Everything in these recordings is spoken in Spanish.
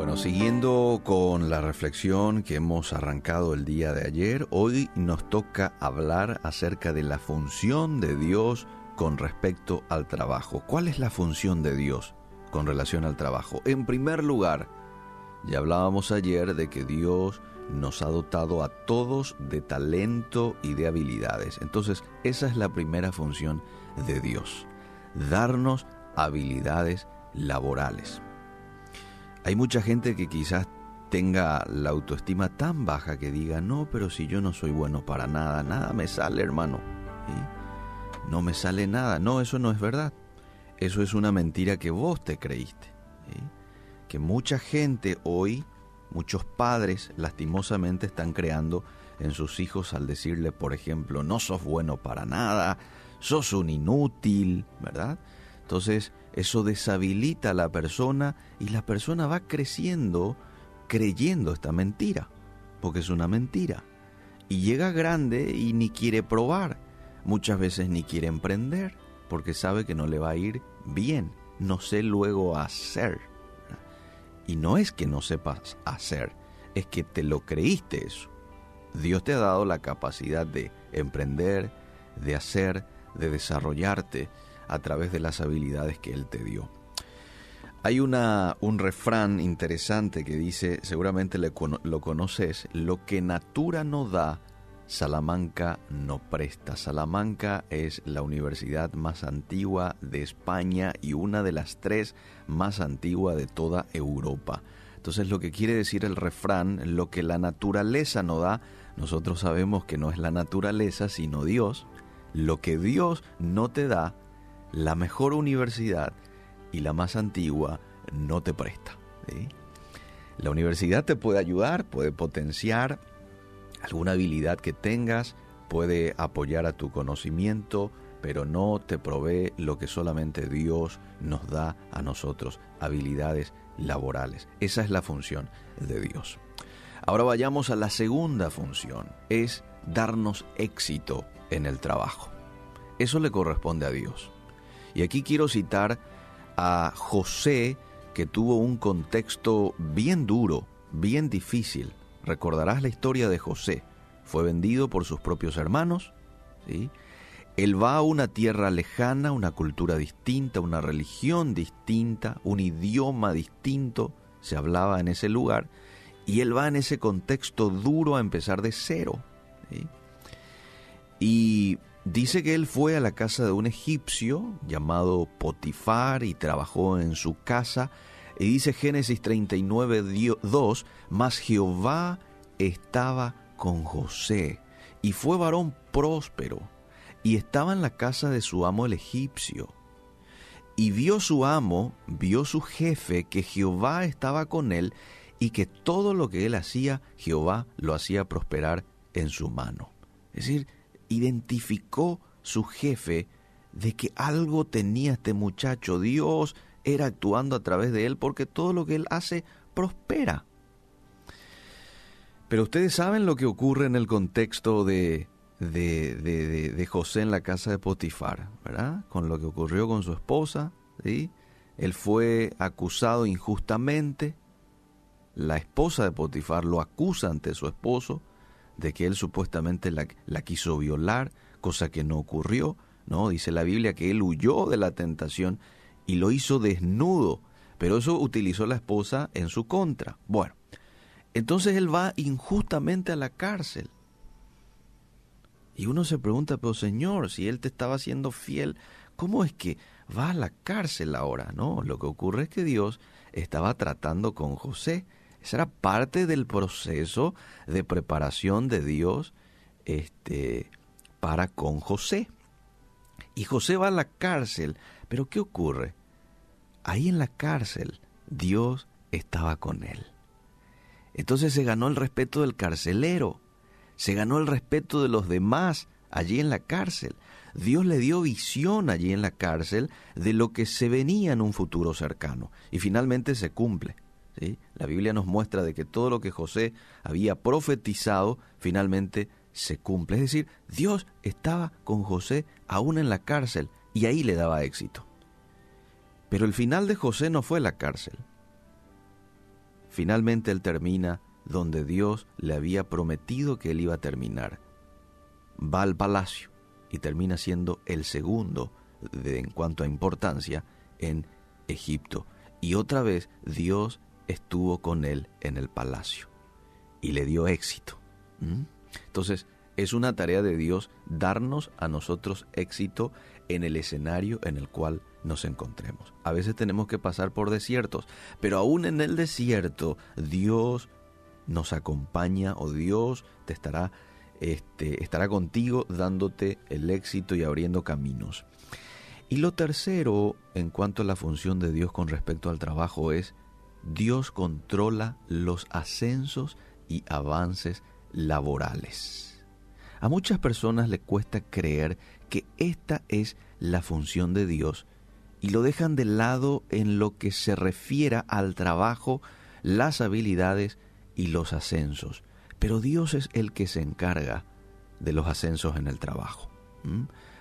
Bueno, siguiendo con la reflexión que hemos arrancado el día de ayer, hoy nos toca hablar acerca de la función de Dios con respecto al trabajo. ¿Cuál es la función de Dios con relación al trabajo? En primer lugar, ya hablábamos ayer de que Dios nos ha dotado a todos de talento y de habilidades. Entonces, esa es la primera función de Dios, darnos habilidades laborales. Hay mucha gente que quizás tenga la autoestima tan baja que diga, no, pero si yo no soy bueno para nada, nada me sale, hermano. No me sale nada. No, eso no es verdad. Eso es una mentira que vos te creíste. Que mucha gente hoy, muchos padres, lastimosamente están creando en sus hijos al decirle, por ejemplo, no sos bueno para nada, sos un inútil, ¿verdad? Entonces, eso deshabilita a la persona y la persona va creciendo creyendo esta mentira, porque es una mentira. Y llega grande y ni quiere probar, muchas veces ni quiere emprender, porque sabe que no le va a ir bien, no sé luego hacer. Y no es que no sepas hacer, es que te lo creíste eso. Dios te ha dado la capacidad de emprender, de hacer, de desarrollarte, a través de las habilidades que Él te dio. Hay una, un refrán interesante que dice, seguramente lo conoces, lo que Natura no da, Salamanca no presta. Salamanca es la universidad más antigua de España y una de las tres más antiguas de toda Europa. Entonces lo que quiere decir el refrán, lo que la naturaleza no da, nosotros sabemos que no es la naturaleza, sino Dios. Lo que Dios no te da, la mejor universidad y la más antigua no te presta. La universidad te puede ayudar, puede potenciar alguna habilidad que tengas, puede apoyar a tu conocimiento, pero no te provee lo que solamente Dios nos da a nosotros, habilidades laborales. Esa es la función de Dios. Ahora vayamos a la segunda función, es darnos éxito en el trabajo. Eso le corresponde a Dios. Y aquí quiero citar a José, que tuvo un contexto bien duro, bien difícil. Recordarás la historia de José. Fue vendido por sus propios hermanos. ¿sí? Él va a una tierra lejana, una cultura distinta, una religión distinta, un idioma distinto se hablaba en ese lugar. Y él va en ese contexto duro a empezar de cero. Y Dice que él fue a la casa de un egipcio llamado Potifar y trabajó en su casa. Y dice Génesis 39, 2, mas Jehová estaba con José y fue varón próspero y estaba en la casa de su amo el egipcio. Y vio su amo, vio su jefe, que Jehová estaba con él y que todo lo que él hacía, Jehová lo hacía prosperar en su mano. Es decir, identificó su jefe de que algo tenía este muchacho. Dios era actuando a través de él porque todo lo que él hace prospera. Pero ustedes saben lo que ocurre en el contexto de, de, de, José en la casa de Potifar, ¿verdad? Con lo que ocurrió con su esposa, ¿sí? Él fue acusado injustamente. La esposa de Potifar lo acusa ante su esposo de que él supuestamente la, quiso violar, cosa que no ocurrió, ¿no? Dice la Biblia que él huyó de la tentación y lo hizo desnudo, pero eso utilizó la esposa en su contra. Bueno, entonces él va injustamente a la cárcel. Y uno se pregunta, pero Señor, si él te estaba siendo fiel, ¿cómo es que va a la cárcel ahora? No, lo que ocurre es que Dios estaba tratando con José esa era parte del proceso de preparación de Dios este, para con José. Y José va a la cárcel. Pero ¿qué ocurre? Ahí en la cárcel Dios estaba con él. Entonces se ganó el respeto del carcelero, se ganó el respeto de los demás allí en la cárcel. Dios le dio visión allí en la cárcel de lo que se venía en un futuro cercano y finalmente se cumple. La Biblia nos muestra de que todo lo que José había profetizado finalmente se cumple. Es decir, Dios estaba con José aún en la cárcel y ahí le daba éxito. Pero el final de José no fue la cárcel. finalmente él termina donde Dios le había prometido que él iba a terminar. Va al palacio y termina siendo el segundo de, en cuanto a importancia en Egipto. Y otra vez Dios estuvo con él en el palacio y le dio éxito. Entonces, es una tarea de Dios darnos a nosotros éxito en el escenario en el cual nos encontremos. A veces tenemos que pasar por desiertos, pero aún en el desierto Dios nos acompaña o Dios te estará, este, estará contigo dándote el éxito y abriendo caminos. Y lo tercero en cuanto a la función de Dios con respecto al trabajo es Dios controla los ascensos y avances laborales. A muchas personas le cuesta creer que esta es la función de Dios y lo dejan de lado en lo que se refiera al trabajo, las habilidades y los ascensos. Pero Dios es el que se encarga de los ascensos en el trabajo.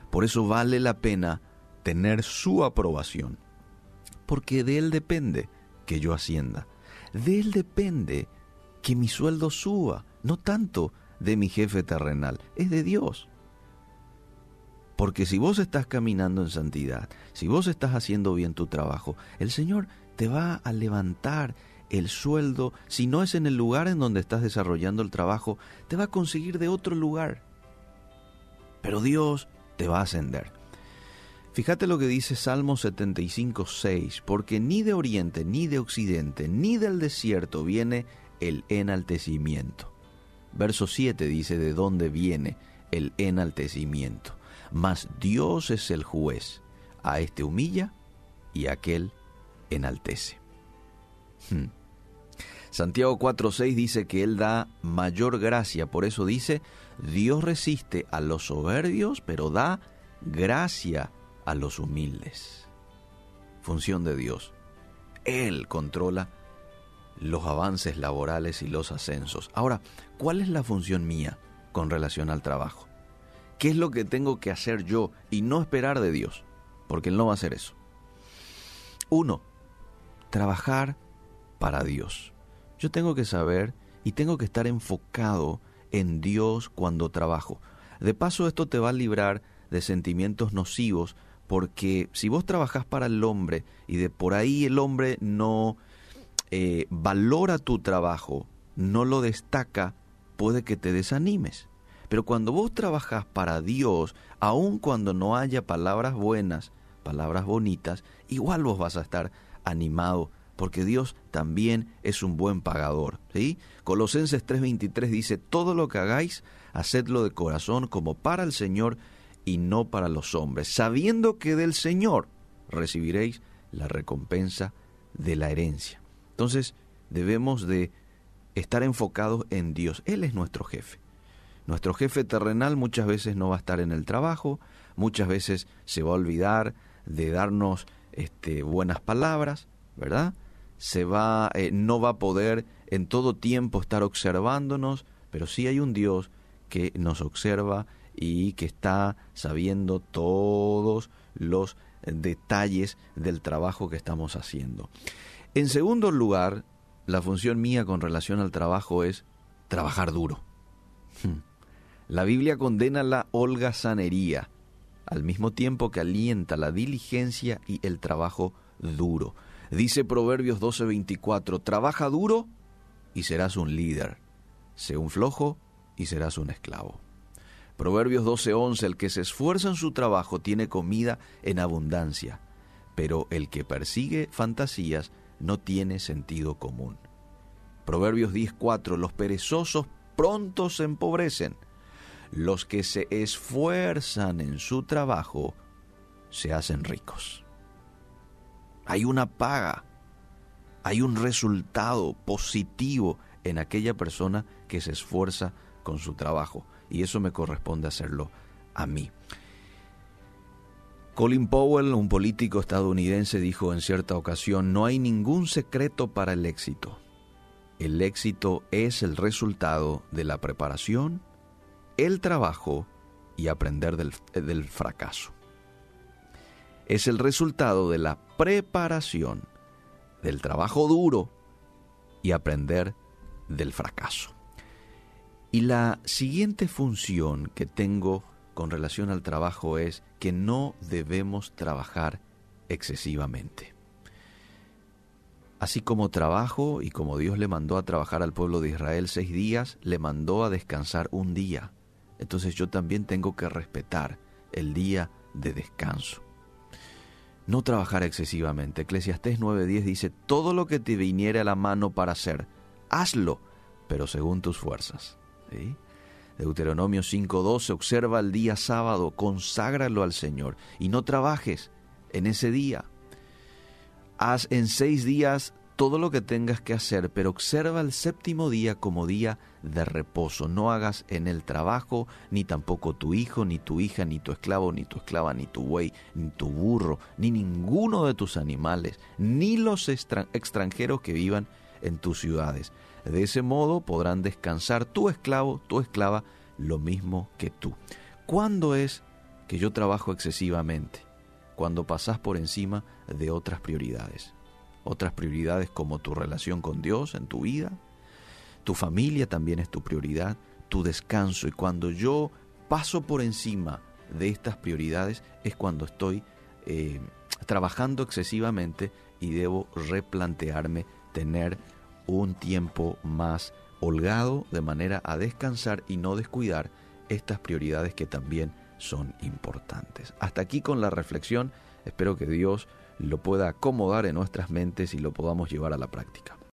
Por eso vale la pena tener su aprobación, porque de Él depende que yo ascienda. De Él depende que mi sueldo suba, no tanto de mi jefe terrenal, es de Dios. Porque si vos estás caminando en santidad, si vos estás haciendo bien tu trabajo, el Señor te va a levantar el sueldo, si no es en el lugar en donde estás desarrollando el trabajo, te va a conseguir de otro lugar. Pero Dios te va a ascender. Fíjate lo que dice Salmo 75, 6, porque ni de oriente, ni de occidente, ni del desierto viene el enaltecimiento. Verso 7 dice de dónde viene el enaltecimiento. Mas Dios es el juez, a este humilla y a aquel enaltece. Hmm. Santiago 4:6 dice que Él da mayor gracia, por eso dice, Dios resiste a los soberbios, pero da gracia a los humildes. Función de Dios. Él controla los avances laborales y los ascensos. Ahora, ¿cuál es la función mía con relación al trabajo? ¿Qué es lo que tengo que hacer yo y no esperar de Dios? Porque Él no va a hacer eso. Uno, trabajar para Dios. Yo tengo que saber y tengo que estar enfocado en Dios cuando trabajo. De paso, esto te va a librar de sentimientos nocivos, porque si vos trabajás para el hombre y de por ahí el hombre no eh, valora tu trabajo, no lo destaca, puede que te desanimes. Pero cuando vos trabajas para Dios, aun cuando no haya palabras buenas, palabras bonitas, igual vos vas a estar animado porque Dios también es un buen pagador. ¿sí? Colosenses 3:23 dice, todo lo que hagáis, hacedlo de corazón como para el Señor y no para los hombres, sabiendo que del Señor recibiréis la recompensa de la herencia. Entonces debemos de estar enfocados en Dios. Él es nuestro jefe. Nuestro jefe terrenal muchas veces no va a estar en el trabajo, muchas veces se va a olvidar de darnos este, buenas palabras, ¿verdad? se va, eh, no va a poder en todo tiempo estar observándonos, pero sí hay un Dios que nos observa y que está sabiendo todos los detalles del trabajo que estamos haciendo. En segundo lugar, la función mía con relación al trabajo es trabajar duro. La Biblia condena la holgazanería, al mismo tiempo que alienta la diligencia y el trabajo duro. Dice Proverbios 12:24, trabaja duro y serás un líder, sé un flojo y serás un esclavo. Proverbios 12:11, el que se esfuerza en su trabajo tiene comida en abundancia, pero el que persigue fantasías no tiene sentido común. Proverbios 10:4, los perezosos pronto se empobrecen, los que se esfuerzan en su trabajo se hacen ricos hay una paga, hay un resultado positivo en aquella persona que se esfuerza con su trabajo. Y eso me corresponde hacerlo a mí. Colin Powell, un político estadounidense, dijo en cierta ocasión, no hay ningún secreto para el éxito. El éxito es el resultado de la preparación, el trabajo y aprender del, del fracaso es el resultado de la preparación, del trabajo duro y aprender del fracaso. Y la siguiente función que tengo con relación al trabajo es que no debemos trabajar excesivamente. Así como trabajo y como Dios le mandó a trabajar al pueblo de Israel seis días, le mandó a descansar un día. Entonces yo también tengo que respetar el día de descanso. No trabajar excesivamente. Eclesiastés 9:10 dice, todo lo que te viniere a la mano para hacer, hazlo, pero según tus fuerzas. Deuteronomio 5:12, observa el día sábado, conságralo al Señor y no trabajes en ese día. Haz en seis días todo lo que tengas que hacer, pero observa el séptimo día como día de reposo. No hagas en el trabajo, ni tampoco tu hijo, ni tu hija, ni tu esclavo, ni tu esclava, ni tu buey, ni tu burro, ni ninguno de tus animales, ni los extranjeros que vivan en tus ciudades. De ese modo podrán descansar tu esclavo, tu esclava, lo mismo que tú. ¿Cuándo es que yo trabajo excesivamente? Cuando pasas por encima de otras prioridades otras prioridades como tu relación con Dios en tu vida, tu familia también es tu prioridad, tu descanso. Y cuando yo paso por encima de estas prioridades es cuando estoy eh, trabajando excesivamente y debo replantearme tener un tiempo más holgado de manera a descansar y no descuidar estas prioridades que también son importantes. Hasta aquí con la reflexión. Espero que Dios lo pueda acomodar en nuestras mentes y lo podamos llevar a la práctica.